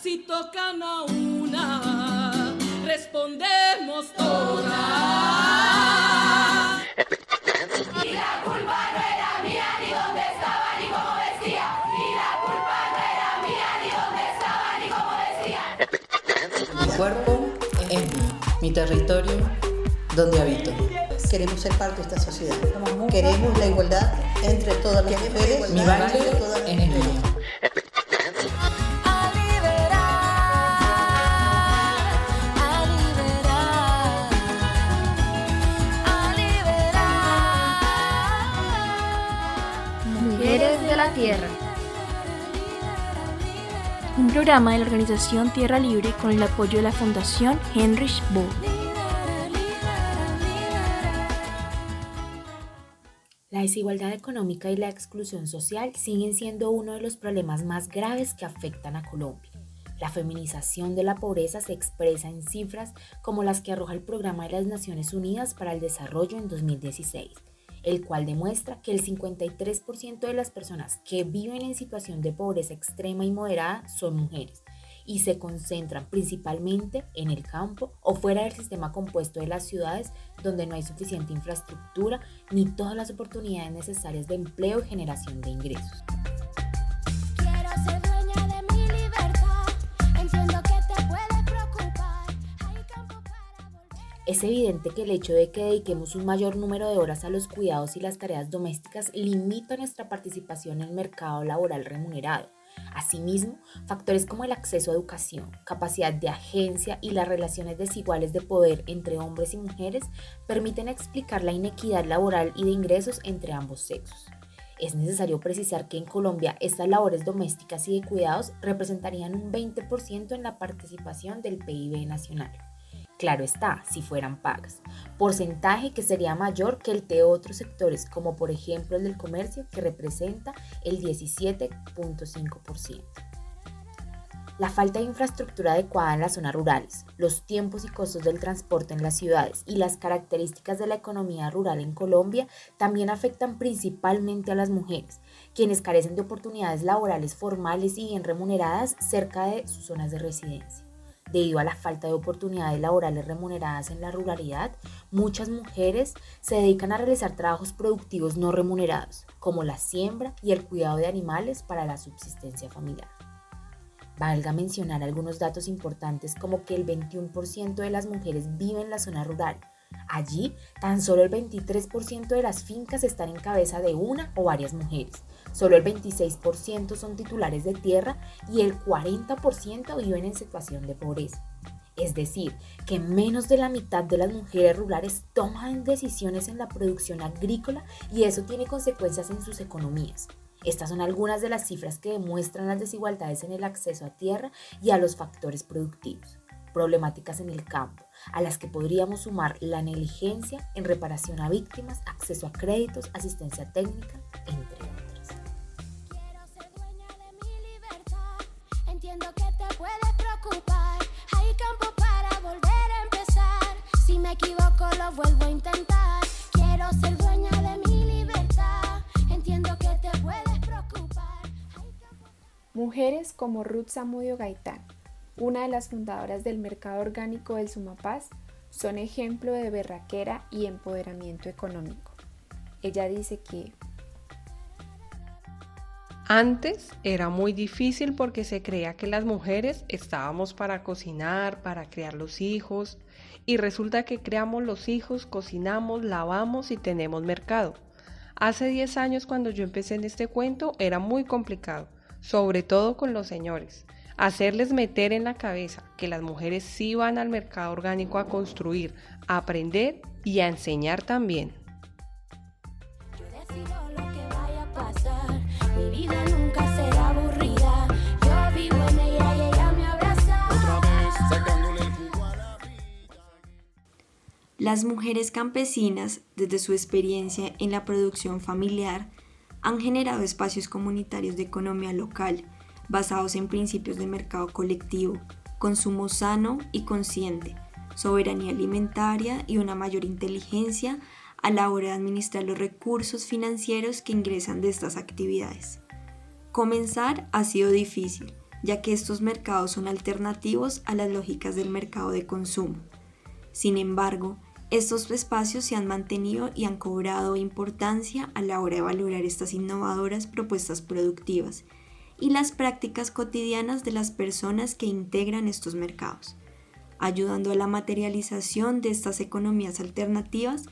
Si tocan a una, respondemos todas. Y la culpa no era mía, ni dónde estaba, ni cómo vestía. Y la culpa no era mía, ni dónde estaba, ni cómo vestía. Mi cuerpo es mío, mi territorio donde habito. Queremos ser parte de esta sociedad. Queremos la igualdad entre todas las mujeres. Mi baile es el mío. Tierra. Un programa de la organización Tierra Libre con el apoyo de la Fundación Heinrich Böll. La desigualdad económica y la exclusión social siguen siendo uno de los problemas más graves que afectan a Colombia. La feminización de la pobreza se expresa en cifras como las que arroja el Programa de las Naciones Unidas para el Desarrollo en 2016, el cual demuestra que el 53% de las personas que viven en situación de pobreza extrema y moderada son mujeres y se concentran principalmente en el campo o fuera del sistema compuesto de las ciudades donde no hay suficiente infraestructura ni todas las oportunidades necesarias de empleo y generación de ingresos. Es evidente que el hecho de que dediquemos un mayor número de horas a los cuidados y las tareas domésticas limita nuestra participación en el mercado laboral remunerado. Asimismo, factores como el acceso a educación, capacidad de agencia y las relaciones desiguales de poder entre hombres y mujeres permiten explicar la inequidad laboral y de ingresos entre ambos sexos. Es necesario precisar que en Colombia estas labores domésticas y de cuidados representarían un 20% en la participación del PIB nacional. Claro está, si fueran pagas, porcentaje que sería mayor que el de otros sectores, como por ejemplo el del comercio, que representa el 17.5%. La falta de infraestructura adecuada en las zonas rurales, los tiempos y costos del transporte en las ciudades y las características de la economía rural en Colombia también afectan principalmente a las mujeres, quienes carecen de oportunidades laborales formales y bien remuneradas cerca de sus zonas de residencia. Debido a la falta de oportunidades laborales remuneradas en la ruralidad, muchas mujeres se dedican a realizar trabajos productivos no remunerados, como la siembra y el cuidado de animales para la subsistencia familiar. Valga mencionar algunos datos importantes como que el 21% de las mujeres vive en la zona rural. Allí, tan solo el 23% de las fincas están en cabeza de una o varias mujeres. Solo el 26% son titulares de tierra y el 40% viven en situación de pobreza. Es decir, que menos de la mitad de las mujeres rurales toman decisiones en la producción agrícola y eso tiene consecuencias en sus economías. Estas son algunas de las cifras que demuestran las desigualdades en el acceso a tierra y a los factores productivos, problemáticas en el campo, a las que podríamos sumar la negligencia en reparación a víctimas, acceso a créditos, asistencia técnica, entre otras. Quiero ser dueña de mi libertad. Entiendo que te puede preocupar. Hay campo para volver a empezar. Si me equivoco, lo vuelvo a intentar. Quiero ser dueña de mi libertad. Entiendo que te puedes preocupar. Hay campo Mujeres como Ruth Zamudio Gaitán, una de las fundadoras del mercado orgánico del Sumapaz, son ejemplo de berraquera y empoderamiento económico. Ella dice que Antes era muy difícil porque se creía que las mujeres estábamos para cocinar, para criar los hijos, y resulta que creamos los hijos, cocinamos, lavamos y tenemos mercado. Hace 10 años cuando yo empecé en este cuento era muy complicado, sobre todo con los señores. Hacerles meter en la cabeza que las mujeres sí van al mercado orgánico a construir, a aprender y a enseñar también. Las mujeres campesinas, desde su experiencia en la producción familiar, han generado espacios comunitarios de economía local basados en principios de mercado colectivo, consumo sano y consciente, soberanía alimentaria y una mayor inteligencia a la hora de administrar los recursos financieros que ingresan de estas actividades. Comenzar ha sido difícil, ya que estos mercados son alternativos a las lógicas del mercado de consumo. Sin embargo, estos espacios se han mantenido y han cobrado importancia a la hora de valorar estas innovadoras propuestas productivas y las prácticas cotidianas de las personas que integran estos mercados, ayudando a la materialización de estas economías alternativas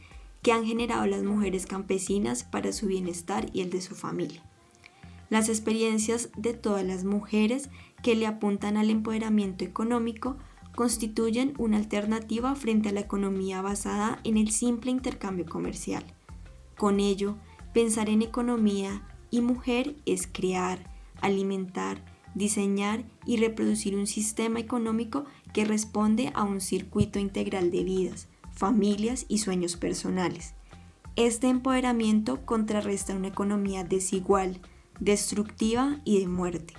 que han generado las mujeres campesinas para su bienestar y el de su familia. Las experiencias de todas las mujeres que le apuntan al empoderamiento económico constituyen una alternativa frente a la economía basada en el simple intercambio comercial. Con ello, pensar en economía y mujer es crear, alimentar, diseñar y reproducir un sistema económico que responde a un circuito integral de vidas, familias y sueños personales. Este empoderamiento contrarresta una economía desigual, destructiva y de muerte.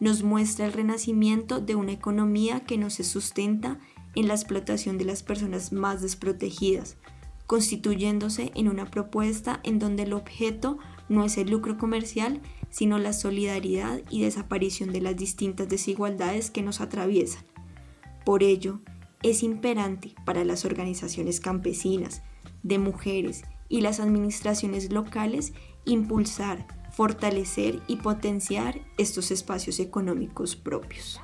Nos muestra el renacimiento de una economía que no se sustenta en la explotación de las personas más desprotegidas, constituyéndose en una propuesta en donde el objeto no es el lucro comercial, sino la solidaridad y desaparición de las distintas desigualdades que nos atraviesan. Por ello, es imperante para las organizaciones campesinas, de mujeres y las administraciones locales impulsar, fortalecer y potenciar estos espacios económicos propios.